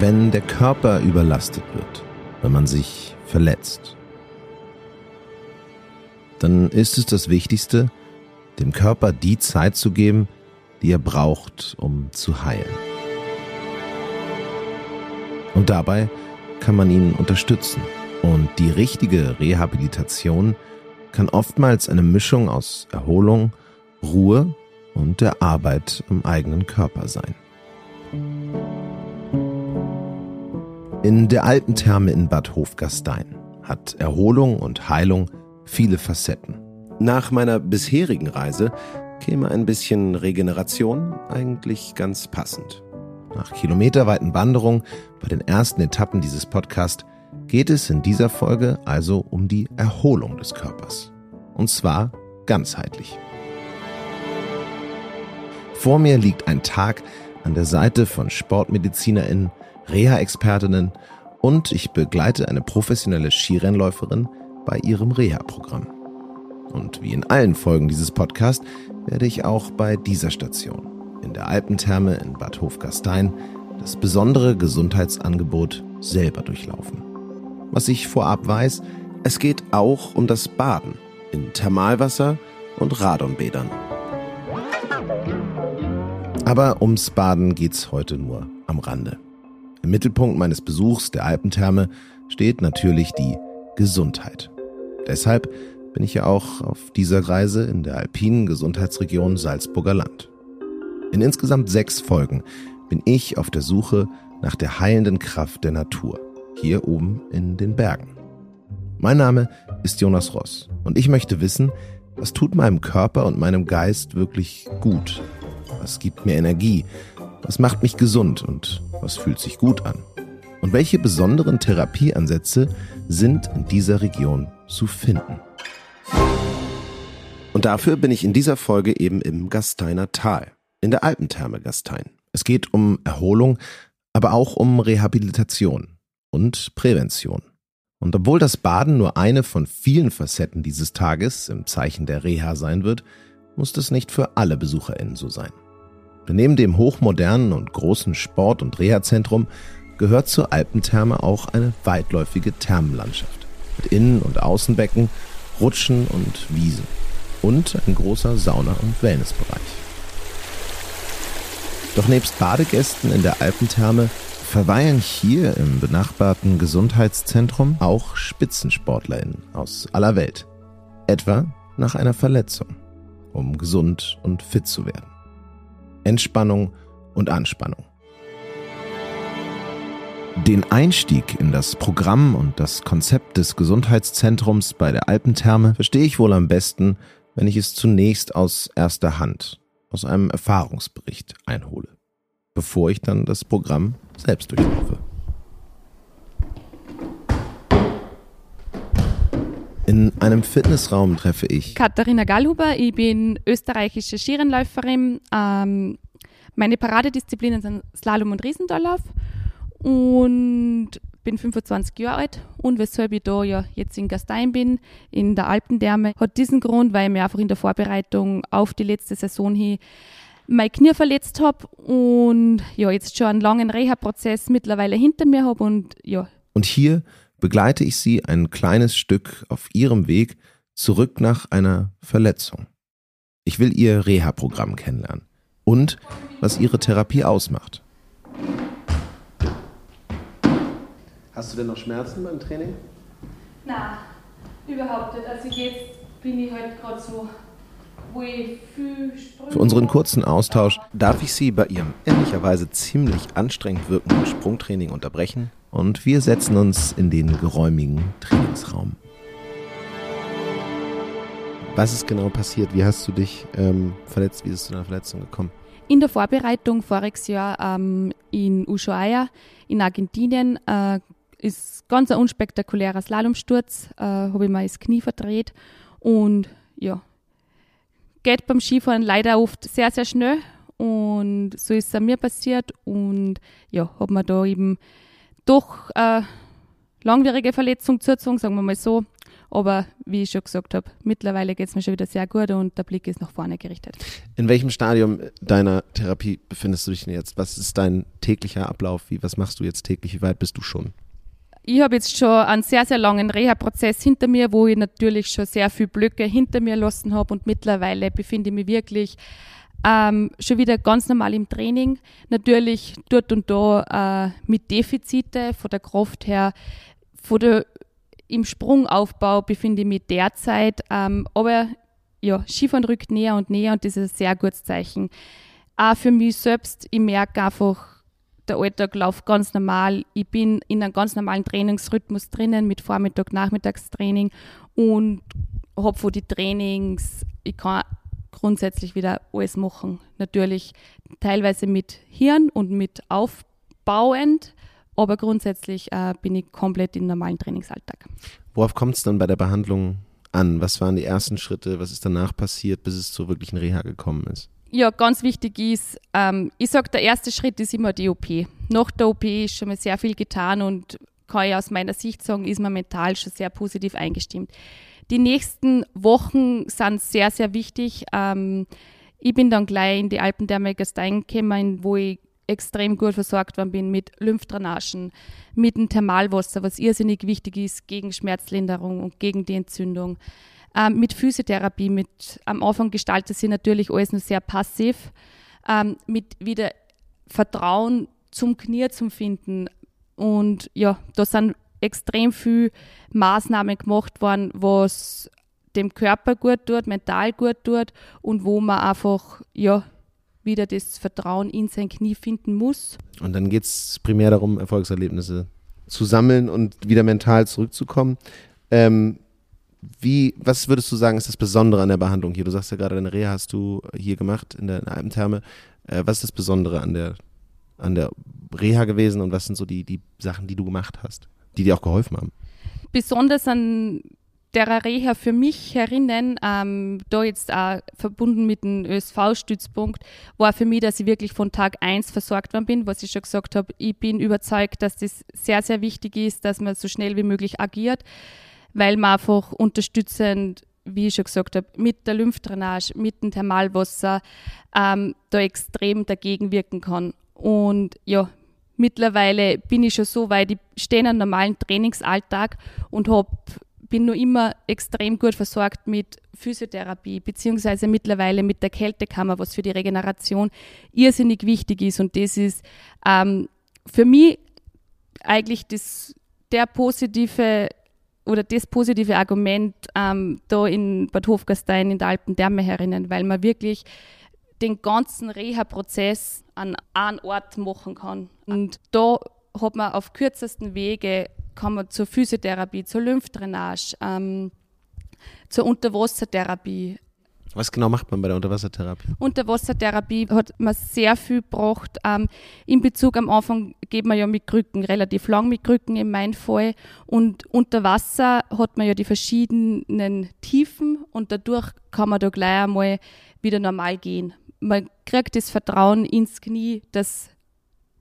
wenn der Körper überlastet wird, wenn man sich verletzt, dann ist es das Wichtigste, dem Körper die Zeit zu geben, die er braucht, um zu heilen. Und dabei kann man ihn unterstützen. Und die richtige Rehabilitation kann oftmals eine Mischung aus Erholung, Ruhe und der Arbeit am eigenen Körper sein. In der Alpentherme in Bad Hofgastein hat Erholung und Heilung viele Facetten. Nach meiner bisherigen Reise käme ein bisschen Regeneration eigentlich ganz passend. Nach kilometerweiten Wanderungen bei den ersten Etappen dieses Podcasts geht es in dieser Folge also um die Erholung des Körpers. Und zwar ganzheitlich. Vor mir liegt ein Tag an der Seite von SportmedizinerInnen, Reha-Expertinnen und ich begleite eine professionelle Skirennläuferin bei ihrem Reha-Programm. Und wie in allen Folgen dieses Podcasts werde ich auch bei dieser Station, in der Alpentherme in Bad Hofgastein, das besondere Gesundheitsangebot selber durchlaufen. Was ich vorab weiß, es geht auch um das Baden in Thermalwasser und Radonbädern. Aber ums Baden geht's heute nur am Rande. Im Mittelpunkt meines Besuchs der Alpentherme steht natürlich die Gesundheit. Deshalb bin ich ja auch auf dieser Reise in der alpinen Gesundheitsregion Salzburger Land. In insgesamt sechs Folgen bin ich auf der Suche nach der heilenden Kraft der Natur, hier oben in den Bergen. Mein Name ist Jonas Ross und ich möchte wissen, was tut meinem Körper und meinem Geist wirklich gut? Was gibt mir Energie? Was macht mich gesund und was fühlt sich gut an? Und welche besonderen Therapieansätze sind in dieser Region zu finden. Und dafür bin ich in dieser Folge eben im Gasteiner Tal, in der Alpentherme Gastein. Es geht um Erholung, aber auch um Rehabilitation und Prävention. Und obwohl das Baden nur eine von vielen Facetten dieses Tages im Zeichen der Reha sein wird, muss das nicht für alle BesucherInnen so sein. Neben dem hochmodernen und großen Sport- und Reha-Zentrum gehört zur Alpentherme auch eine weitläufige Thermenlandschaft mit Innen- und Außenbecken, Rutschen und Wiesen und ein großer Sauna- und Wellnessbereich. Doch nebst Badegästen in der Alpentherme verweilen hier im benachbarten Gesundheitszentrum auch SpitzensportlerInnen aus aller Welt. Etwa nach einer Verletzung, um gesund und fit zu werden. Entspannung und Anspannung. Den Einstieg in das Programm und das Konzept des Gesundheitszentrums bei der Alpentherme verstehe ich wohl am besten, wenn ich es zunächst aus erster Hand, aus einem Erfahrungsbericht einhole, bevor ich dann das Programm selbst durchlaufe. In einem Fitnessraum treffe ich Katharina Gallhuber, ich bin österreichische Skirennläuferin. Ähm, meine Paradedisziplinen sind Slalom und Riesendorlauf und bin 25 Jahre alt und weshalb ich da ja jetzt in Gastein bin, in der Alpendärme, hat diesen Grund, weil ich mir einfach in der Vorbereitung auf die letzte Saison hin mein Knie verletzt habe und ja, jetzt schon einen langen Reha-Prozess mittlerweile hinter mir habe und ja. Und hier begleite ich Sie ein kleines Stück auf Ihrem Weg zurück nach einer Verletzung. Ich will Ihr Reha-Programm kennenlernen und was Ihre Therapie ausmacht. Hast du denn noch Schmerzen beim Training? Nein, überhaupt nicht. Also jetzt bin ich halt gerade so, Für unseren kurzen Austausch darf ich Sie bei Ihrem ehrlicherweise ziemlich anstrengend wirkenden Sprungtraining unterbrechen und wir setzen uns in den geräumigen Trainingsraum. Was ist genau passiert? Wie hast du dich ähm, verletzt? Wie ist es zu einer Verletzung gekommen? In der Vorbereitung voriges Jahr ähm, in Ushuaia in Argentinien äh, ist ganz ein unspektakulärer Slalomsturz, äh, habe ich mir das Knie verdreht und ja, geht beim Skifahren leider oft sehr, sehr schnell und so ist es mir passiert und ja, habe mir da eben doch äh, langwierige Verletzung zugezogen, sagen wir mal so Aber wie ich schon gesagt habe, mittlerweile geht es mir schon wieder sehr gut und der Blick ist nach vorne gerichtet. In welchem Stadium deiner Therapie befindest du dich denn jetzt? Was ist dein täglicher Ablauf? Wie, was machst du jetzt täglich? Wie weit bist du schon? Ich habe jetzt schon einen sehr, sehr langen Reha-Prozess hinter mir, wo ich natürlich schon sehr viele Blöcke hinter mir lassen habe und mittlerweile befinde ich mich wirklich ähm, schon wieder ganz normal im Training. Natürlich dort und da äh, mit Defizite von der Kraft her, von der, im Sprungaufbau befinde ich mich derzeit. Ähm, aber ja, Skifahren rückt näher und näher und das ist ein sehr gutes Zeichen. Auch für mich selbst, ich merke einfach, der Alltag läuft ganz normal. Ich bin in einem ganz normalen Trainingsrhythmus drinnen mit Vormittag, Nachmittagstraining und habe von die Trainings, ich kann grundsätzlich wieder alles machen. Natürlich teilweise mit Hirn und mit aufbauend, aber grundsätzlich äh, bin ich komplett im normalen Trainingsalltag. Worauf kommt es dann bei der Behandlung an? Was waren die ersten Schritte? Was ist danach passiert, bis es zur wirklichen Reha gekommen ist? Ja, ganz wichtig ist, ähm, ich sage, der erste Schritt ist immer die OP. Nach der OP ist schon mal sehr viel getan und kann ich aus meiner Sicht sagen, ist man mental schon sehr positiv eingestimmt. Die nächsten Wochen sind sehr, sehr wichtig. Ähm, ich bin dann gleich in die Alpendermegestein gekommen, wo ich extrem gut versorgt worden bin mit Lymphdrainagen, mit dem Thermalwasser, was irrsinnig wichtig ist gegen Schmerzlinderung und gegen die Entzündung. Ähm, mit Physiotherapie, mit am Anfang gestaltet sich natürlich alles nur sehr passiv, ähm, mit wieder Vertrauen zum Knie zum Finden. Und ja, da sind extrem viele Maßnahmen gemacht worden, was dem Körper gut tut, mental gut tut und wo man einfach ja wieder das Vertrauen in sein Knie finden muss. Und dann geht es primär darum, Erfolgserlebnisse zu sammeln und wieder mental zurückzukommen. Ähm, wie, was würdest du sagen, ist das Besondere an der Behandlung hier? Du sagst ja gerade, deine Reha hast du hier gemacht in der Alpentherme. Äh, was ist das Besondere an der, an der Reha gewesen und was sind so die, die Sachen, die du gemacht hast, die dir auch geholfen haben? Besonders an der Reha für mich herinnen, ähm, da jetzt auch verbunden mit dem ÖSV-Stützpunkt, war für mich, dass ich wirklich von Tag 1 versorgt worden bin, was ich schon gesagt habe. Ich bin überzeugt, dass das sehr, sehr wichtig ist, dass man so schnell wie möglich agiert weil man einfach unterstützend, wie ich schon gesagt habe, mit der Lymphdrainage, mit dem Thermalwasser ähm, da extrem dagegen wirken kann. Und ja, mittlerweile bin ich schon so weit, ich stehe in einem normalen Trainingsalltag und hab, bin nur immer extrem gut versorgt mit Physiotherapie, beziehungsweise mittlerweile mit der Kältekammer, was für die Regeneration irrsinnig wichtig ist. Und das ist ähm, für mich eigentlich das, der positive oder das positive Argument ähm, da in Bad Hofgastein in der Alpendärme herinnen, weil man wirklich den ganzen Reha-Prozess an einem Ort machen kann. Und da hat man auf kürzesten Wege, kann man zur Physiotherapie, zur Lymphdrainage, ähm, zur Unterwassertherapie, was genau macht man bei der Unterwassertherapie? Unterwassertherapie hat man sehr viel gebracht. Ähm, in Bezug am Anfang geht man ja mit Krücken, relativ lang mit Krücken in meinem Fall. Und unter Wasser hat man ja die verschiedenen Tiefen und dadurch kann man da gleich einmal wieder normal gehen. Man kriegt das Vertrauen ins Knie, dass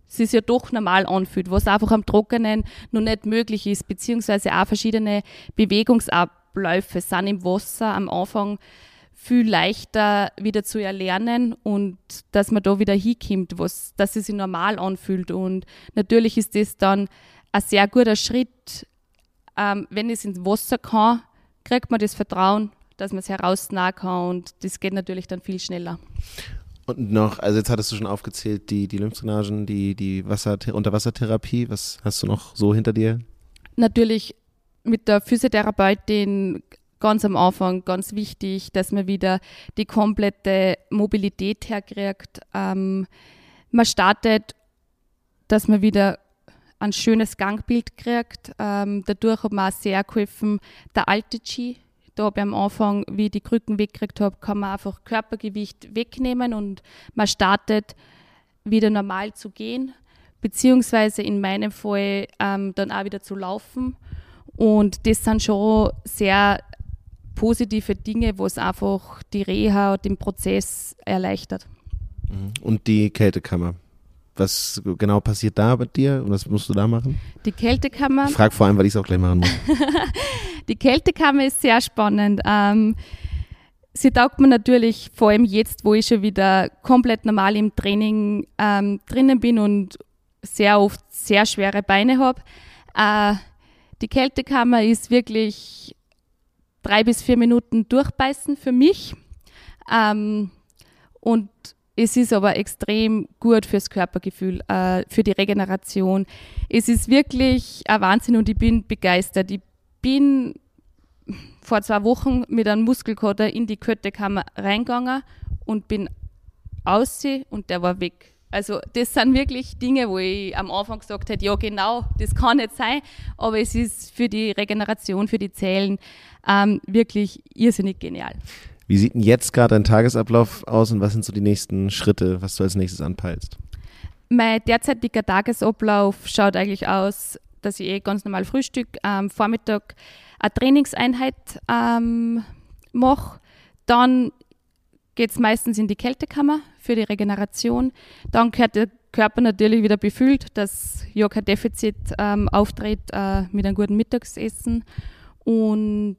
es sich ja doch normal anfühlt, was einfach am Trockenen noch nicht möglich ist, beziehungsweise auch verschiedene Bewegungsabläufe sind im Wasser am Anfang viel leichter wieder zu erlernen und dass man da wieder hinkommt, was, dass es sich normal anfühlt. Und natürlich ist das dann ein sehr guter Schritt. Ähm, wenn es ins Wasser kann, kriegt man das Vertrauen, dass man es herausnahen kann und das geht natürlich dann viel schneller. Und noch, also jetzt hattest du schon aufgezählt, die, die Lymphdrainagen, die, die Wasser, Unterwassertherapie. Was hast du noch so hinter dir? Natürlich mit der Physiotherapeutin ganz am Anfang ganz wichtig, dass man wieder die komplette Mobilität herkriegt. Ähm, man startet, dass man wieder ein schönes Gangbild kriegt. Ähm, dadurch hat man auch sehr geholfen, der alte Ski. Da habe ich am Anfang, wie ich die Krücken weggekriegt habe, kann man einfach Körpergewicht wegnehmen und man startet wieder normal zu gehen, beziehungsweise in meinem Fall ähm, dann auch wieder zu laufen. Und das sind schon sehr positive Dinge, wo es einfach die Reha und den Prozess erleichtert. Mhm. Und die Kältekammer. Was genau passiert da bei dir und was musst du da machen? Die Kältekammer. Ich frage vor allem, weil ich es auch gleich machen muss. Die Kältekammer ist sehr spannend. Ähm, sie taugt mir natürlich vor allem jetzt, wo ich schon wieder komplett normal im Training ähm, drinnen bin und sehr oft sehr schwere Beine habe. Äh, die Kältekammer ist wirklich drei bis vier Minuten durchbeißen für mich. Ähm, und es ist aber extrem gut fürs Körpergefühl, äh, für die Regeneration. Es ist wirklich ein Wahnsinn und ich bin begeistert. Ich bin vor zwei Wochen mit einem Muskelkater in die Kältekammer reingegangen und bin aussehen und der war weg. Also das sind wirklich Dinge, wo ich am Anfang gesagt hätte, ja genau, das kann nicht sein, aber es ist für die Regeneration, für die Zellen ähm, wirklich irrsinnig genial. Wie sieht denn jetzt gerade dein Tagesablauf aus und was sind so die nächsten Schritte, was du als nächstes anpeilst? Mein derzeitiger Tagesablauf schaut eigentlich aus, dass ich eh ganz normal Frühstück, am Vormittag eine Trainingseinheit ähm, mache. Dann geht es meistens in die Kältekammer für die Regeneration. Dann gehört der Körper natürlich wieder befüllt, dass ja kein Defizit ähm, auftritt äh, mit einem guten Mittagsessen. Und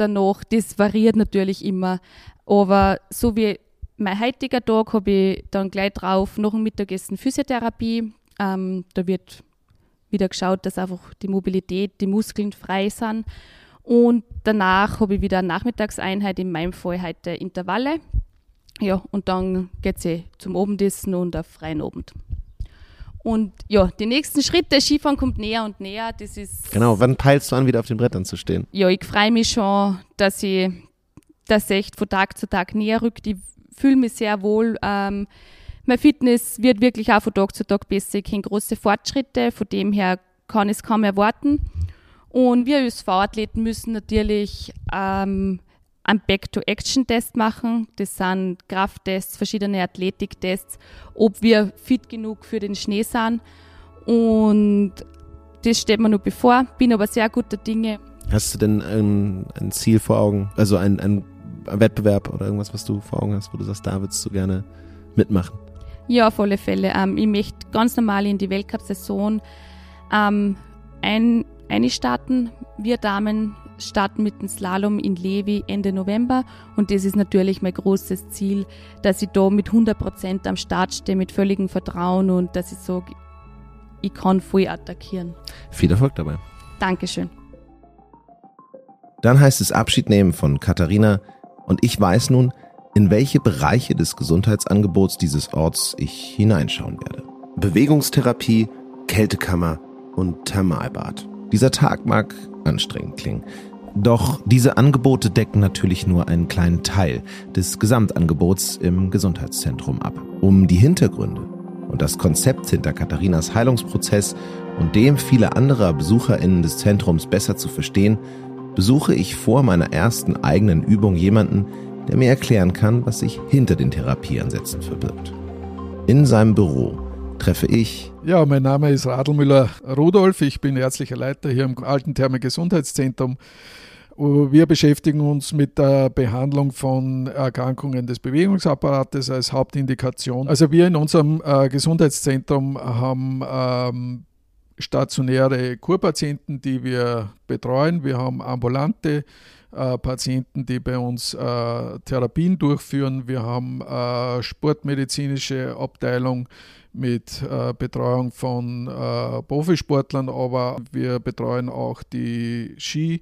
danach, das variiert natürlich immer. Aber so wie mein heutiger Tag habe ich dann gleich drauf nach dem Mittagessen Physiotherapie. Ähm, da wird wieder geschaut, dass einfach die Mobilität, die Muskeln frei sind. Und danach habe ich wieder eine Nachmittagseinheit, in meinem Fall heute Intervalle. Ja, und dann geht es eh zum Abendessen und auf freien Abend. Und ja, die nächsten Schritte, Skifahren kommt näher und näher. Das ist. Genau, wann peilst du an, wieder auf den Brettern zu stehen? Ja, ich freue mich schon, dass ich das echt von Tag zu Tag näher rückt. Ich fühle mich sehr wohl. Ähm, mein Fitness wird wirklich auch von Tag zu Tag besser. Ich kenne große Fortschritte, von dem her kann ich es kaum erwarten. Und wir als V-Athleten müssen natürlich ähm, einen Back-to-Action-Test machen. Das sind Krafttests, verschiedene Athletiktests, ob wir fit genug für den Schnee sind. Und das steht mir nur bevor, bin aber sehr guter Dinge. Hast du denn ein, ein Ziel vor Augen, also ein, ein, Wettbewerb oder irgendwas, was du vor Augen hast, wo du sagst, da würdest du gerne mitmachen? Ja, auf alle Fälle. Ähm, ich möchte ganz normal in die Weltcup-Saison ähm, ein, einstarten. Wir Damen starten mit dem Slalom in Levi Ende November und das ist natürlich mein großes Ziel, dass ich da mit 100 Prozent am Start stehe, mit völligem Vertrauen und dass ich sage, ich kann voll attackieren. Viel Erfolg dabei. Dankeschön. Dann heißt es Abschied nehmen von Katharina und ich weiß nun, in welche Bereiche des Gesundheitsangebots dieses Orts ich hineinschauen werde. Bewegungstherapie, Kältekammer und Thermalbad. Dieser Tag mag anstrengend klingen. Doch diese Angebote decken natürlich nur einen kleinen Teil des Gesamtangebots im Gesundheitszentrum ab. Um die Hintergründe und das Konzept hinter Katharinas Heilungsprozess und dem vieler anderer BesucherInnen des Zentrums besser zu verstehen, besuche ich vor meiner ersten eigenen Übung jemanden, der mir erklären kann, was sich hinter den Therapieansätzen verbirgt. In seinem Büro treffe ich. Ja, mein Name ist Radlmüller Rudolf. Ich bin ärztlicher Leiter hier im Alten Therme Gesundheitszentrum. Wir beschäftigen uns mit der Behandlung von Erkrankungen des Bewegungsapparates als Hauptindikation. Also wir in unserem äh, Gesundheitszentrum haben ähm, stationäre Kurpatienten, die wir betreuen. Wir haben ambulante äh, Patienten, die bei uns äh, Therapien durchführen. Wir haben äh, sportmedizinische Abteilung mit äh, Betreuung von äh, Profisportlern, aber wir betreuen auch die Ski.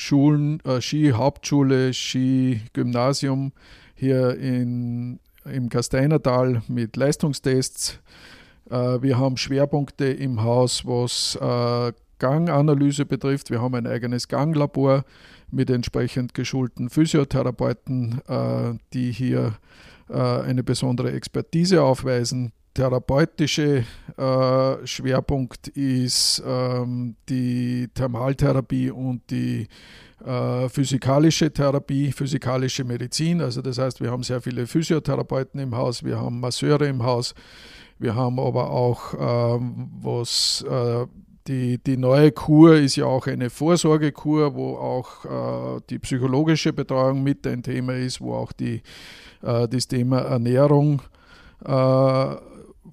Schulen, äh, Ski-Hauptschule, Ski-Gymnasium hier in, im Kasteinertal mit Leistungstests. Äh, wir haben Schwerpunkte im Haus, was äh, Ganganalyse betrifft. Wir haben ein eigenes Ganglabor mit entsprechend geschulten Physiotherapeuten, äh, die hier eine besondere Expertise aufweisen therapeutische äh, Schwerpunkt ist ähm, die Thermaltherapie und die äh, physikalische Therapie, physikalische Medizin. Also das heißt, wir haben sehr viele Physiotherapeuten im Haus, wir haben Masseure im Haus, wir haben aber auch, ähm, was äh, die, die neue Kur ist ja auch eine Vorsorgekur, wo auch äh, die psychologische Betreuung mit ein Thema ist, wo auch die, äh, das Thema Ernährung äh,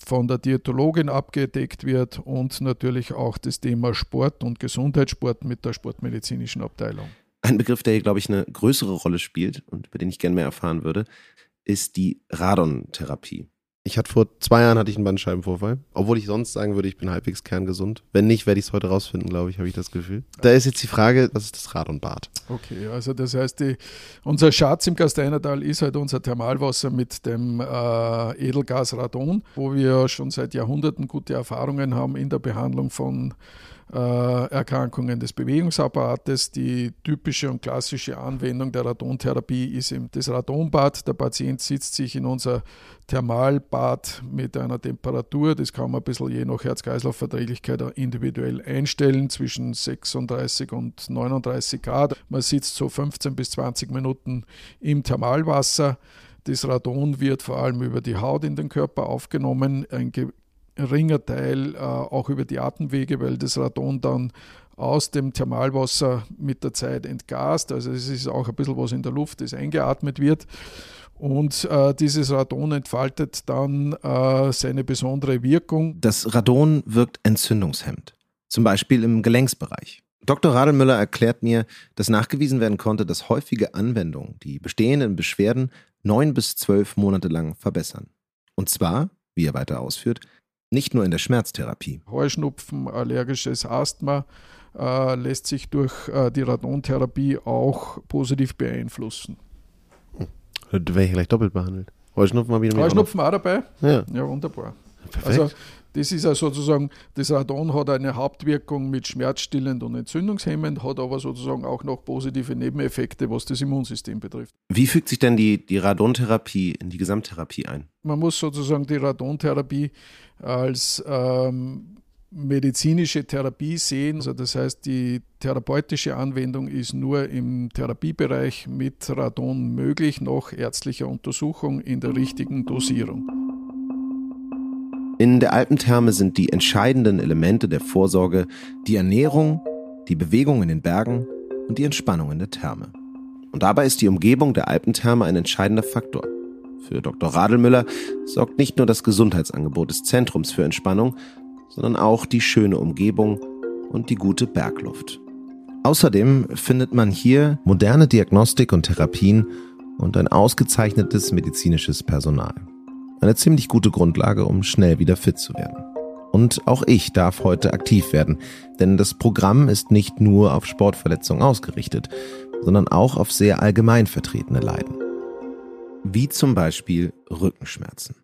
von der Diätologin abgedeckt wird und natürlich auch das Thema Sport und Gesundheitssport mit der sportmedizinischen Abteilung. Ein Begriff, der hier, glaube ich, eine größere Rolle spielt und über den ich gerne mehr erfahren würde, ist die Radontherapie. Ich hatte vor zwei Jahren hatte ich einen Bandscheibenvorfall, obwohl ich sonst sagen würde, ich bin halbwegs kerngesund. Wenn nicht, werde ich es heute rausfinden, glaube ich, habe ich das Gefühl. Da ist jetzt die Frage, was ist das Radonbad? Okay, also das heißt, die, unser Schatz im Gasteinertal ist halt unser Thermalwasser mit dem äh, Edelgas Radon, wo wir schon seit Jahrhunderten gute Erfahrungen haben in der Behandlung von Erkrankungen des Bewegungsapparates. Die typische und klassische Anwendung der Radontherapie ist eben das Radonbad. Der Patient sitzt sich in unser Thermalbad mit einer Temperatur, das kann man ein bisschen je nach Herz-Kreislauf-Verträglichkeit individuell einstellen, zwischen 36 und 39 Grad. Man sitzt so 15 bis 20 Minuten im Thermalwasser. Das Radon wird vor allem über die Haut in den Körper aufgenommen. Ein geringer Teil äh, auch über die Atemwege, weil das Radon dann aus dem Thermalwasser mit der Zeit entgast. Also es ist auch ein bisschen was in der Luft, das eingeatmet wird. Und äh, dieses Radon entfaltet dann äh, seine besondere Wirkung. Das Radon wirkt entzündungshemmend, zum Beispiel im Gelenksbereich. Dr. Radelmüller erklärt mir, dass nachgewiesen werden konnte, dass häufige Anwendungen die bestehenden Beschwerden neun bis zwölf Monate lang verbessern. Und zwar, wie er weiter ausführt, nicht nur in der Schmerztherapie. Heuschnupfen, allergisches Asthma äh, lässt sich durch äh, die Radontherapie auch positiv beeinflussen. Hm. Da wäre ich gleich doppelt behandelt. Heuschnupfen habe ich Heuschnupfen auch, auch dabei? Ja. Ja, wunderbar. Perfekt. Also das ist ja sozusagen, das Radon hat eine Hauptwirkung mit schmerzstillend und entzündungshemmend, hat aber sozusagen auch noch positive Nebeneffekte, was das Immunsystem betrifft. Wie fügt sich denn die, die Radontherapie in die Gesamttherapie ein? Man muss sozusagen die Radontherapie als ähm, medizinische Therapie sehen. Also das heißt, die therapeutische Anwendung ist nur im Therapiebereich mit Radon möglich, nach ärztlicher Untersuchung in der richtigen Dosierung. In der Alpentherme sind die entscheidenden Elemente der Vorsorge die Ernährung, die Bewegung in den Bergen und die Entspannung in der Therme. Und dabei ist die Umgebung der Alpentherme ein entscheidender Faktor. Für Dr. Radelmüller sorgt nicht nur das Gesundheitsangebot des Zentrums für Entspannung, sondern auch die schöne Umgebung und die gute Bergluft. Außerdem findet man hier moderne Diagnostik und Therapien und ein ausgezeichnetes medizinisches Personal. Eine ziemlich gute Grundlage, um schnell wieder fit zu werden. Und auch ich darf heute aktiv werden, denn das Programm ist nicht nur auf Sportverletzungen ausgerichtet, sondern auch auf sehr allgemein vertretene Leiden. Wie zum Beispiel Rückenschmerzen.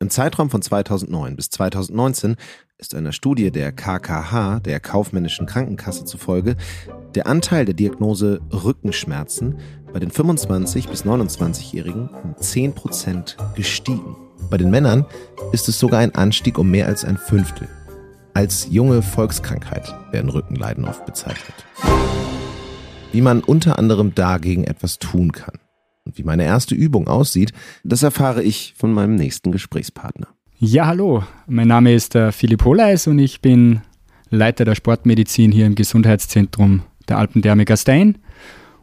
Im Zeitraum von 2009 bis 2019 ist einer Studie der KKH, der Kaufmännischen Krankenkasse zufolge, der Anteil der Diagnose Rückenschmerzen bei den 25 bis 29-Jährigen um 10 Prozent gestiegen. Bei den Männern ist es sogar ein Anstieg um mehr als ein Fünftel. Als junge Volkskrankheit werden Rückenleiden oft bezeichnet. Wie man unter anderem dagegen etwas tun kann und wie meine erste Übung aussieht, das erfahre ich von meinem nächsten Gesprächspartner. Ja, hallo, mein Name ist äh, Philipp Holeis und ich bin Leiter der Sportmedizin hier im Gesundheitszentrum der Alpentherme Gastein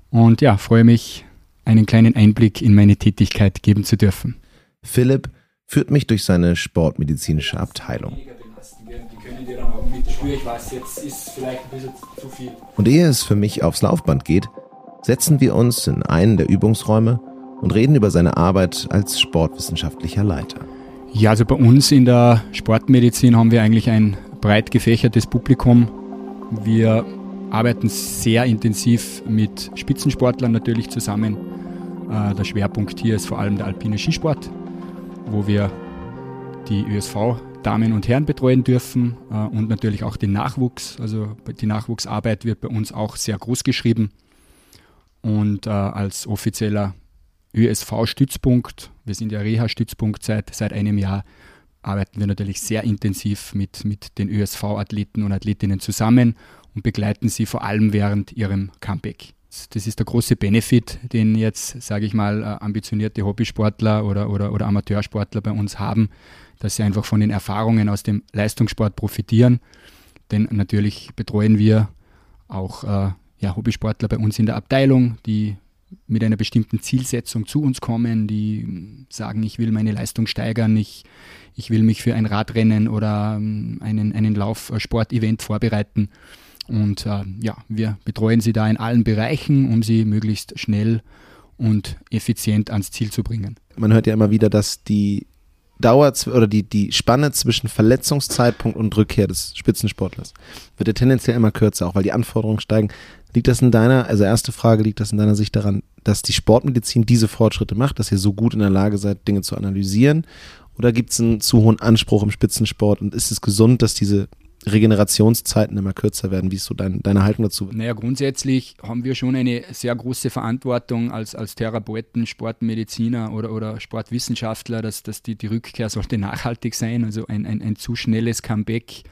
und ja, freue mich, einen kleinen Einblick in meine Tätigkeit geben zu dürfen. Philipp führt mich durch seine sportmedizinische Abteilung. Und ehe es für mich aufs Laufband geht, setzen wir uns in einen der Übungsräume und reden über seine Arbeit als sportwissenschaftlicher Leiter. Ja, also bei uns in der Sportmedizin haben wir eigentlich ein breit gefächertes Publikum. Wir arbeiten sehr intensiv mit Spitzensportlern natürlich zusammen. Äh, der Schwerpunkt hier ist vor allem der alpine Skisport wo wir die ÖSV-Damen und Herren betreuen dürfen äh, und natürlich auch den Nachwuchs. Also die Nachwuchsarbeit wird bei uns auch sehr groß geschrieben. Und äh, als offizieller ÖSV-Stützpunkt, wir sind ja Reha-Stützpunkt seit, seit einem Jahr, arbeiten wir natürlich sehr intensiv mit, mit den ÖSV-Athleten und Athletinnen zusammen und begleiten sie vor allem während ihrem Comeback. Das ist der große Benefit, den jetzt, sage ich mal, äh, ambitionierte Hobbysportler oder, oder, oder Amateursportler bei uns haben, dass sie einfach von den Erfahrungen aus dem Leistungssport profitieren. Denn natürlich betreuen wir auch äh, ja, Hobbysportler bei uns in der Abteilung, die mit einer bestimmten Zielsetzung zu uns kommen, die sagen, ich will meine Leistung steigern, ich, ich will mich für ein Radrennen oder ähm, einen, einen Laufsportevent vorbereiten. Und äh, ja, wir betreuen sie da in allen Bereichen, um sie möglichst schnell und effizient ans Ziel zu bringen. Man hört ja immer wieder, dass die Dauer oder die, die Spanne zwischen Verletzungszeitpunkt und Rückkehr des Spitzensportlers wird ja tendenziell immer kürzer, auch weil die Anforderungen steigen. Liegt das in deiner, also erste Frage, liegt das in deiner Sicht daran, dass die Sportmedizin diese Fortschritte macht, dass ihr so gut in der Lage seid, Dinge zu analysieren? Oder gibt es einen zu hohen Anspruch im Spitzensport und ist es gesund, dass diese Regenerationszeiten immer kürzer werden? Wie ist so dein, deine Haltung dazu? Naja, grundsätzlich haben wir schon eine sehr große Verantwortung als, als Therapeuten, Sportmediziner oder, oder Sportwissenschaftler, dass, dass die, die Rückkehr sollte nachhaltig sein. Also ein, ein, ein zu schnelles Comeback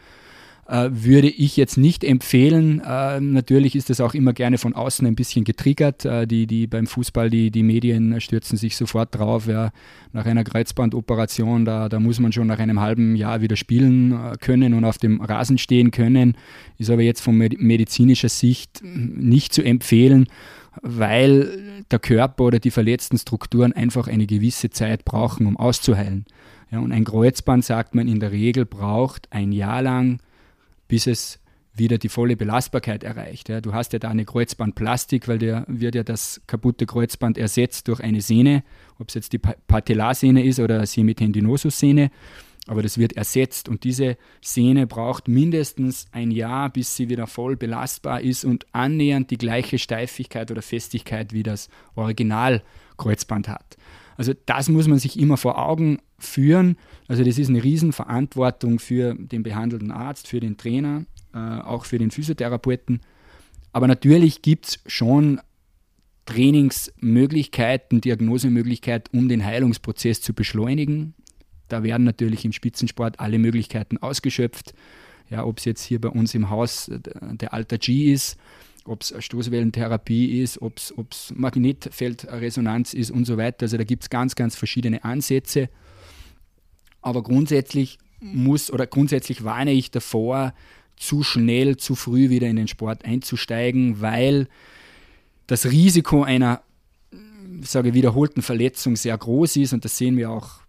äh, würde ich jetzt nicht empfehlen. Äh, natürlich ist das auch immer gerne von außen ein bisschen getriggert. Äh, die, die beim Fußball, die, die Medien stürzen sich sofort drauf. Ja, nach einer Kreuzbandoperation, da, da muss man schon nach einem halben Jahr wieder spielen äh, können und auf dem Rasen stehen können. Ist aber jetzt von medizinischer Sicht nicht zu empfehlen weil der Körper oder die verletzten Strukturen einfach eine gewisse Zeit brauchen, um auszuheilen. Ja, und ein Kreuzband, sagt man in der Regel, braucht ein Jahr lang bis es wieder die volle Belastbarkeit erreicht. Ja. Du hast ja da eine Kreuzbandplastik, weil der wird ja das kaputte Kreuzband ersetzt durch eine Sehne, ob es jetzt die Patellarsehne ist oder Semitendinosus-Sehne, aber das wird ersetzt und diese Sehne braucht mindestens ein Jahr, bis sie wieder voll belastbar ist und annähernd die gleiche Steifigkeit oder Festigkeit wie das Originalkreuzband hat. Also das muss man sich immer vor Augen führen. Also das ist eine Riesenverantwortung für den behandelnden Arzt, für den Trainer, äh, auch für den Physiotherapeuten. Aber natürlich gibt es schon Trainingsmöglichkeiten, Diagnosemöglichkeiten, um den Heilungsprozess zu beschleunigen. Da werden natürlich im Spitzensport alle Möglichkeiten ausgeschöpft. Ja, ob es jetzt hier bei uns im Haus der Alter G ist, ob es Stoßwellentherapie ist, ob es Magnetfeldresonanz ist und so weiter. Also da gibt es ganz, ganz verschiedene Ansätze. Aber grundsätzlich muss oder grundsätzlich warne ich davor, zu schnell, zu früh wieder in den Sport einzusteigen, weil das Risiko einer sage, wiederholten Verletzung sehr groß ist und das sehen wir auch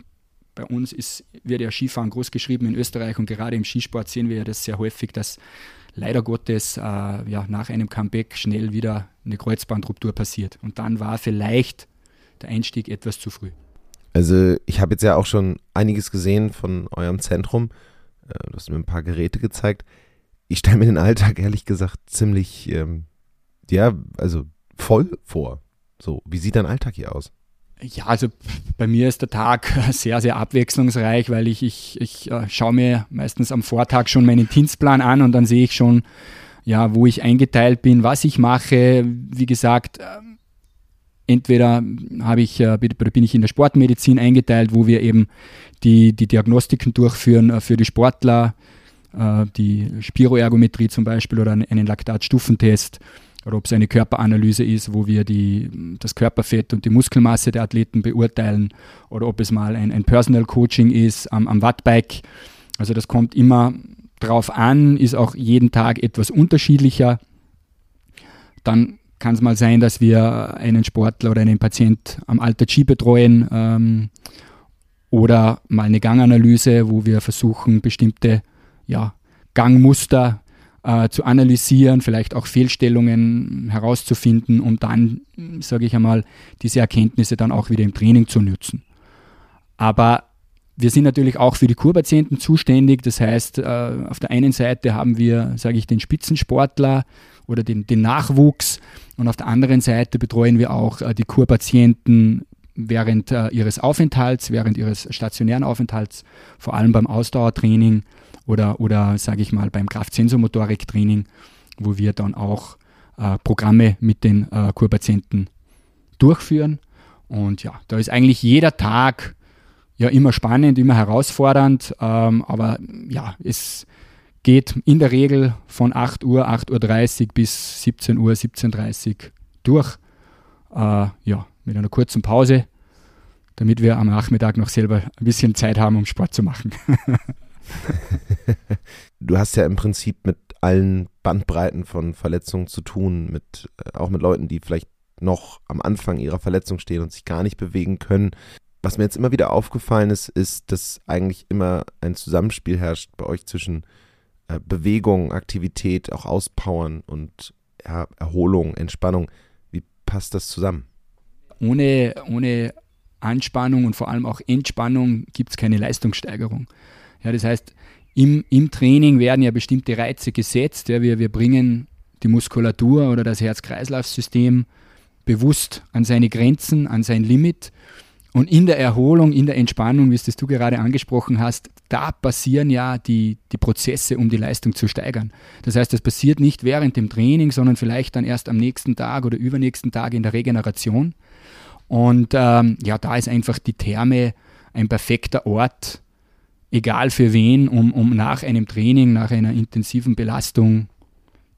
bei uns ist, wird ja Skifahren groß geschrieben in Österreich und gerade im Skisport sehen wir ja das sehr häufig, dass leider Gottes äh, ja, nach einem Comeback schnell wieder eine Kreuzbandruptur passiert. Und dann war vielleicht der Einstieg etwas zu früh. Also ich habe jetzt ja auch schon einiges gesehen von eurem Zentrum. Äh, du hast mir ein paar Geräte gezeigt. Ich stelle mir den Alltag ehrlich gesagt ziemlich, ähm, ja, also voll vor. So, wie sieht dein Alltag hier aus? Ja, also bei mir ist der Tag sehr, sehr abwechslungsreich, weil ich, ich, ich äh, schaue mir meistens am Vortag schon meinen Dienstplan an und dann sehe ich schon, ja, wo ich eingeteilt bin, was ich mache. Wie gesagt, äh, entweder habe ich, äh, bin ich in der Sportmedizin eingeteilt, wo wir eben die, die Diagnostiken durchführen äh, für die Sportler, die Spiroergometrie zum Beispiel oder einen Laktatstufentest oder ob es eine Körperanalyse ist, wo wir die, das Körperfett und die Muskelmasse der Athleten beurteilen oder ob es mal ein, ein Personal Coaching ist am, am Wattbike. Also das kommt immer drauf an, ist auch jeden Tag etwas unterschiedlicher. Dann kann es mal sein, dass wir einen Sportler oder einen Patient am Alter G betreuen ähm, oder mal eine Ganganalyse, wo wir versuchen, bestimmte ja, Gangmuster äh, zu analysieren, vielleicht auch Fehlstellungen herauszufinden, um dann, sage ich einmal, diese Erkenntnisse dann auch wieder im Training zu nutzen. Aber wir sind natürlich auch für die Kurpatienten zuständig. Das heißt, äh, auf der einen Seite haben wir, sage ich, den Spitzensportler oder den, den, Nachwuchs und auf der anderen Seite betreuen wir auch äh, die Kurpatienten während äh, ihres Aufenthalts, während ihres stationären Aufenthalts, vor allem beim Ausdauertraining oder, oder sage ich mal, beim Kraftsensormotoriktraining, wo wir dann auch äh, Programme mit den äh, Kurpatienten durchführen. Und ja, da ist eigentlich jeder Tag ja immer spannend, immer herausfordernd, ähm, aber ja, es geht in der Regel von 8 Uhr, 8.30 Uhr bis 17 Uhr, 17.30 Uhr durch. Äh, ja, mit einer kurzen Pause, damit wir am Nachmittag noch selber ein bisschen Zeit haben, um Sport zu machen. du hast ja im Prinzip mit allen Bandbreiten von Verletzungen zu tun, mit, äh, auch mit Leuten, die vielleicht noch am Anfang ihrer Verletzung stehen und sich gar nicht bewegen können. Was mir jetzt immer wieder aufgefallen ist, ist, dass eigentlich immer ein Zusammenspiel herrscht bei euch zwischen äh, Bewegung, Aktivität, auch Auspowern und ja, Erholung, Entspannung. Wie passt das zusammen? Ohne, ohne Anspannung und vor allem auch Entspannung gibt es keine Leistungssteigerung. Ja, das heißt, im, im Training werden ja bestimmte Reize gesetzt. Ja, wir, wir bringen die Muskulatur oder das Herz-Kreislauf-System bewusst an seine Grenzen, an sein Limit. Und in der Erholung, in der Entspannung, wie es das du gerade angesprochen hast, da passieren ja die, die Prozesse, um die Leistung zu steigern. Das heißt, das passiert nicht während dem Training, sondern vielleicht dann erst am nächsten Tag oder übernächsten Tag in der Regeneration. Und ähm, ja, da ist einfach die Therme ein perfekter Ort, egal für wen, um, um nach einem Training, nach einer intensiven Belastung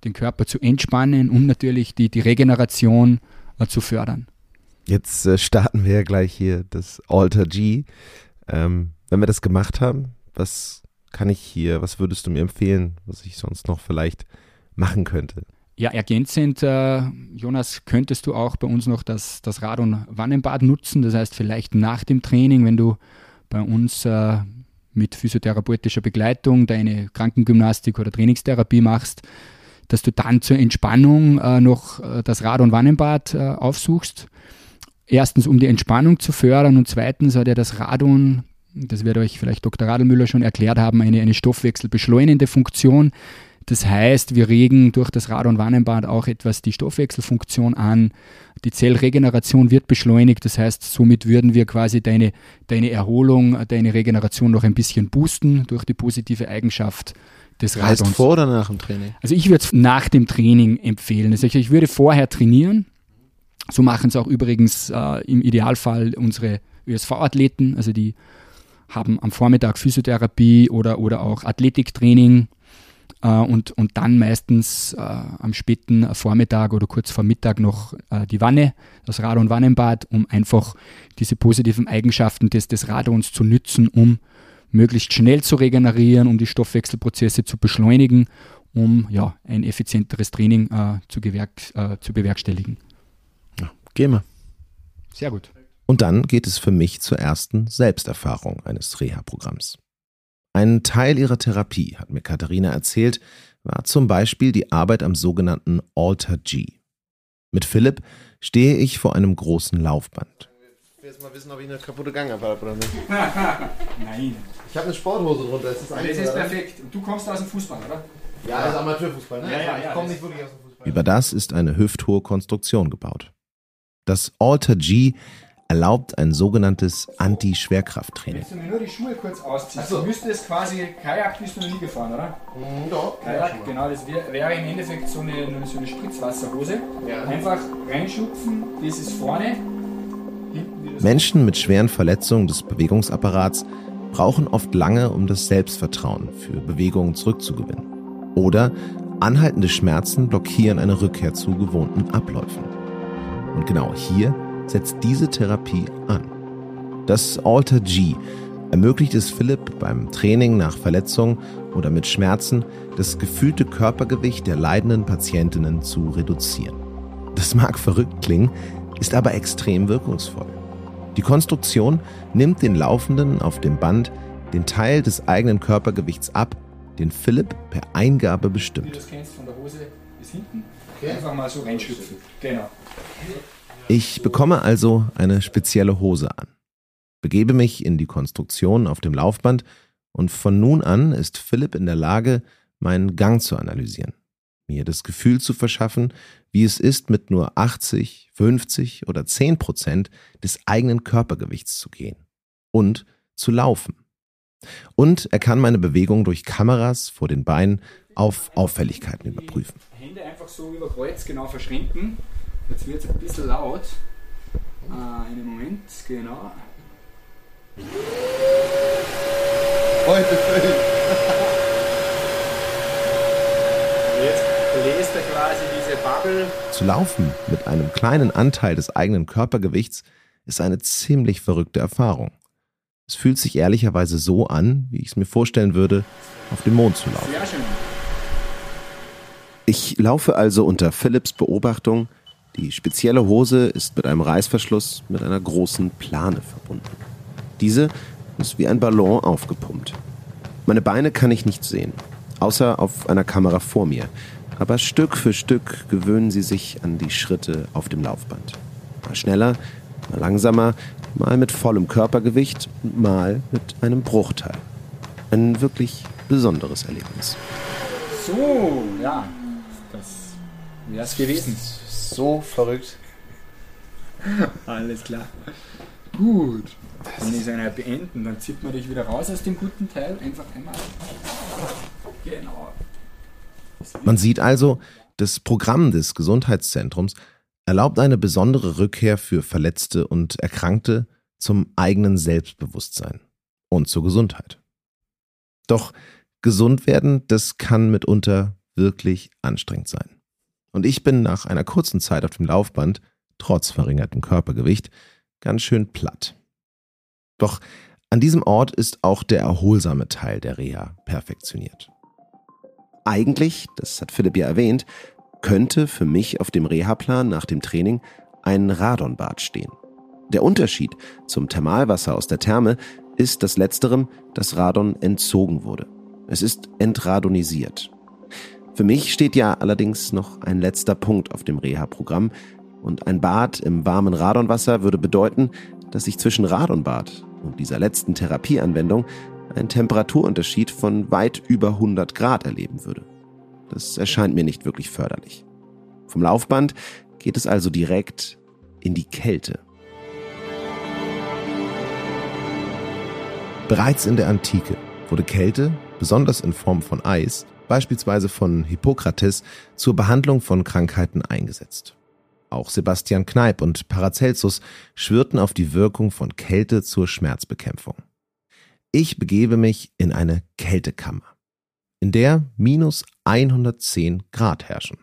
den Körper zu entspannen, um natürlich die, die Regeneration äh, zu fördern. Jetzt äh, starten wir ja gleich hier das Alter G. Ähm, wenn wir das gemacht haben, was kann ich hier, was würdest du mir empfehlen, was ich sonst noch vielleicht machen könnte? Ja, ergänzend, äh, Jonas, könntest du auch bei uns noch das, das Rad- und Wannenbad nutzen. Das heißt, vielleicht nach dem Training, wenn du bei uns äh, mit physiotherapeutischer Begleitung deine Krankengymnastik oder Trainingstherapie machst, dass du dann zur Entspannung äh, noch äh, das Rad- und Wannenbad äh, aufsuchst. Erstens, um die Entspannung zu fördern und zweitens hat ja das Radon, das wird euch vielleicht Dr. Radelmüller schon erklärt haben, eine, eine stoffwechselbeschleunigende Funktion. Das heißt, wir regen durch das Rad- und Wannenbad auch etwas die Stoffwechselfunktion an. Die Zellregeneration wird beschleunigt. Das heißt, somit würden wir quasi deine, deine Erholung, deine Regeneration noch ein bisschen boosten durch die positive Eigenschaft des Radons. Heißt vor oder nach dem Training? Also ich würde es nach dem Training empfehlen. Also ich würde vorher trainieren. So machen es auch übrigens äh, im Idealfall unsere ÖSV-Athleten. Also die haben am Vormittag Physiotherapie oder, oder auch Athletiktraining und, und dann meistens äh, am späten Vormittag oder kurz vor Mittag noch äh, die Wanne, das Rad- und Wannenbad, um einfach diese positiven Eigenschaften des, des Radons zu nützen, um möglichst schnell zu regenerieren, um die Stoffwechselprozesse zu beschleunigen, um ja, ein effizienteres Training äh, zu, äh, zu bewerkstelligen. Ja, gehen wir. Sehr gut. Und dann geht es für mich zur ersten Selbsterfahrung eines Reha-Programms. Ein Teil ihrer Therapie, hat mir Katharina erzählt, war zum Beispiel die Arbeit am sogenannten Alter G. Mit Philipp stehe ich vor einem großen Laufband. Ich will jetzt mal wissen, ob ich eine kaputte Gang habe oder nicht. Nein. Ich habe eine Sporthose drunter. Ist das Das ist perfekt. Und du kommst aus dem Fußball, oder? Ja, das ist Amateurfußball, ne? Ja, ja, ja, ich komme das- nicht wirklich aus dem Fußball. Über das ist eine hüfthohe Konstruktion gebaut. Das Alter G erlaubt ein sogenanntes Anti-Schwerkrafttraining. Willst du mir nur die Schuhe kurz ausziehen? Ach so. Du müsstest quasi, Kajak bist du noch nie gefahren, oder? Mhm, doch. Kajak, genau, das wär, wäre im Endeffekt so eine, so eine Spritzwasserhose. Ja. Einfach reinschupfen, das ist vorne. Menschen mit schweren Verletzungen des Bewegungsapparats brauchen oft lange, um das Selbstvertrauen für Bewegungen zurückzugewinnen. Oder anhaltende Schmerzen blockieren eine Rückkehr zu gewohnten Abläufen. Und genau hier setzt diese Therapie an. Das Alter G ermöglicht es Philipp beim Training nach Verletzung oder mit Schmerzen, das gefühlte Körpergewicht der leidenden Patientinnen zu reduzieren. Das mag verrückt klingen, ist aber extrem wirkungsvoll. Die Konstruktion nimmt den Laufenden auf dem Band den Teil des eigenen Körpergewichts ab, den Philipp per Eingabe Wie du bestimmt. das kennst, von der Hose bis hinten. Okay. Einfach mal so reinschupfen. Genau. Ich bekomme also eine spezielle Hose an, begebe mich in die Konstruktion auf dem Laufband und von nun an ist Philipp in der Lage, meinen Gang zu analysieren, mir das Gefühl zu verschaffen, wie es ist, mit nur 80, 50 oder 10 Prozent des eigenen Körpergewichts zu gehen und zu laufen. Und er kann meine Bewegung durch Kameras vor den Beinen auf Auffälligkeiten überprüfen. Hände einfach so über Kreuz genau verschränken. Jetzt wird es ein bisschen laut. Ah, einen Moment, genau. Heute Film. Jetzt bläst er quasi diese Bubble. Zu laufen mit einem kleinen Anteil des eigenen Körpergewichts ist eine ziemlich verrückte Erfahrung. Es fühlt sich ehrlicherweise so an, wie ich es mir vorstellen würde, auf dem Mond zu laufen. Sehr schön. Ich laufe also unter Philipps Beobachtung Die spezielle Hose ist mit einem Reißverschluss mit einer großen Plane verbunden. Diese ist wie ein Ballon aufgepumpt. Meine Beine kann ich nicht sehen, außer auf einer Kamera vor mir. Aber Stück für Stück gewöhnen sie sich an die Schritte auf dem Laufband. Mal schneller, mal langsamer, mal mit vollem Körpergewicht, mal mit einem Bruchteil. Ein wirklich besonderes Erlebnis. So, ja, wäre es gewesen. So verrückt. Alles klar. Gut. Wenn ich es einer beenden, dann zieht man dich wieder raus aus dem guten Teil. Einfach einmal. Genau. Man sieht also, das Programm des Gesundheitszentrums erlaubt eine besondere Rückkehr für Verletzte und Erkrankte zum eigenen Selbstbewusstsein und zur Gesundheit. Doch gesund werden, das kann mitunter wirklich anstrengend sein. Und ich bin nach einer kurzen Zeit auf dem Laufband, trotz verringertem Körpergewicht, ganz schön platt. Doch an diesem Ort ist auch der erholsame Teil der Reha perfektioniert. Eigentlich, das hat Philipp ja erwähnt, könnte für mich auf dem Reha-Plan nach dem Training ein Radonbad stehen. Der Unterschied zum Thermalwasser aus der Therme ist, dass letzterem das Radon entzogen wurde. Es ist entradonisiert. Für mich steht ja allerdings noch ein letzter Punkt auf dem Reha-Programm und ein Bad im warmen Radonwasser würde bedeuten, dass ich zwischen Radonbad und dieser letzten Therapieanwendung einen Temperaturunterschied von weit über 100 Grad erleben würde. Das erscheint mir nicht wirklich förderlich. Vom Laufband geht es also direkt in die Kälte. Bereits in der Antike wurde Kälte, besonders in Form von Eis, beispielsweise von Hippokrates, zur Behandlung von Krankheiten eingesetzt. Auch Sebastian Kneipp und Paracelsus schwörten auf die Wirkung von Kälte zur Schmerzbekämpfung. Ich begebe mich in eine Kältekammer, in der minus 110 Grad herrschen.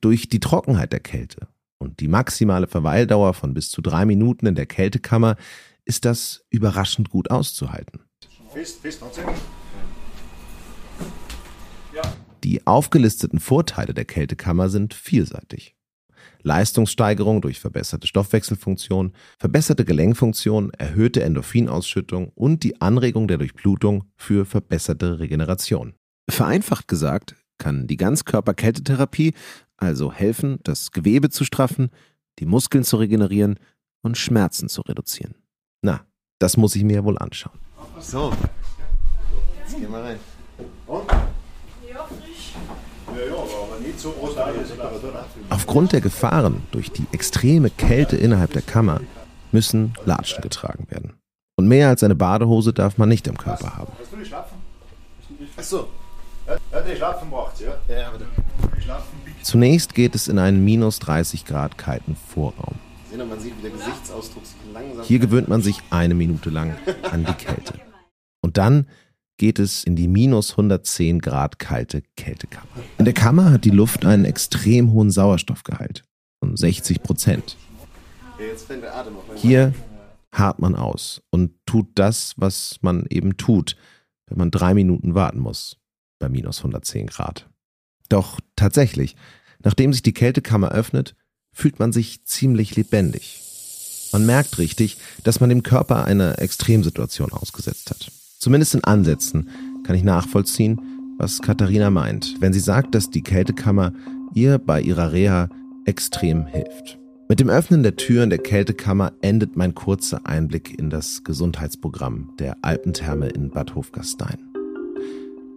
Durch die Trockenheit der Kälte und die maximale Verweildauer von bis zu drei Minuten in der Kältekammer ist das überraschend gut auszuhalten. Fest, fest, Die aufgelisteten Vorteile der Kältekammer sind vielseitig. Leistungssteigerung durch verbesserte Stoffwechselfunktion, verbesserte Gelenkfunktion, erhöhte Endorphinausschüttung und die Anregung der Durchblutung für verbesserte Regeneration. Vereinfacht gesagt, kann die Ganzkörperkältetherapie also helfen, das Gewebe zu straffen, die Muskeln zu regenerieren und Schmerzen zu reduzieren. Na, das muss ich mir wohl anschauen. So. Jetzt gehen wir rein. Und? Ja, ja, aber nicht so groß. Aufgrund der Gefahren durch die extreme Kälte innerhalb der Kammer müssen Latschen getragen werden. Und mehr als eine Badehose darf man nicht im Körper haben. Achso. Zunächst geht es in einen minus 30 Grad kalten Vorraum. Hier gewöhnt man sich eine Minute lang an die Kälte. Und dann geht es in die minus 110 Grad kalte Kältekammer. In der Kammer hat die Luft einen extrem hohen Sauerstoffgehalt von 60 Prozent. Hier harrt man aus und tut das, was man eben tut, wenn man drei Minuten warten muss bei minus 110 Grad. Doch tatsächlich, nachdem sich die Kältekammer öffnet, fühlt man sich ziemlich lebendig. Man merkt richtig, dass man dem Körper einer Extremsituation ausgesetzt hat. Zumindest in Ansätzen kann ich nachvollziehen, was Katharina meint, wenn sie sagt, dass die Kältekammer ihr bei ihrer Reha extrem hilft. Mit dem Öffnen der Türen der Kältekammer endet mein kurzer Einblick in das Gesundheitsprogramm der Alpentherme in Bad Hofgastein.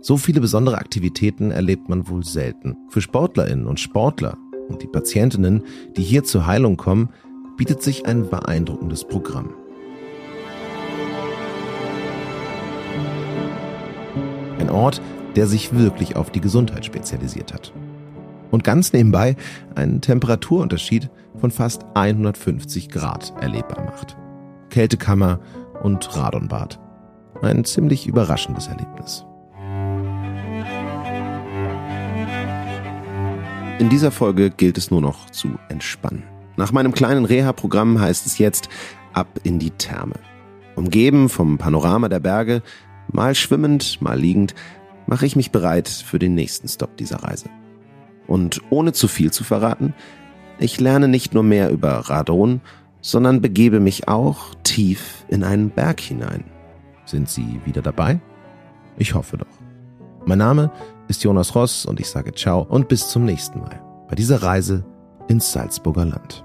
So viele besondere Aktivitäten erlebt man wohl selten. Für Sportlerinnen und Sportler und die Patientinnen, die hier zur Heilung kommen, bietet sich ein beeindruckendes Programm. Ein Ort, der sich wirklich auf die Gesundheit spezialisiert hat. Und ganz nebenbei einen Temperaturunterschied von fast 150 Grad erlebbar macht. Kältekammer und Radonbad. Ein ziemlich überraschendes Erlebnis. In dieser Folge gilt es nur noch zu entspannen. Nach meinem kleinen Reha-Programm heißt es jetzt ab in die Therme. Umgeben vom Panorama der Berge, mal schwimmend, mal liegend, mache ich mich bereit für den nächsten Stopp dieser Reise. Und ohne zu viel zu verraten, Ich lerne nicht nur mehr über Radon, sondern begebe mich auch tief in einen Berg hinein. Sind Sie wieder dabei? Ich hoffe doch. Mein Name ist Jonas Ross und ich sage ciao und bis zum nächsten Mal bei dieser Reise ins Salzburger Land.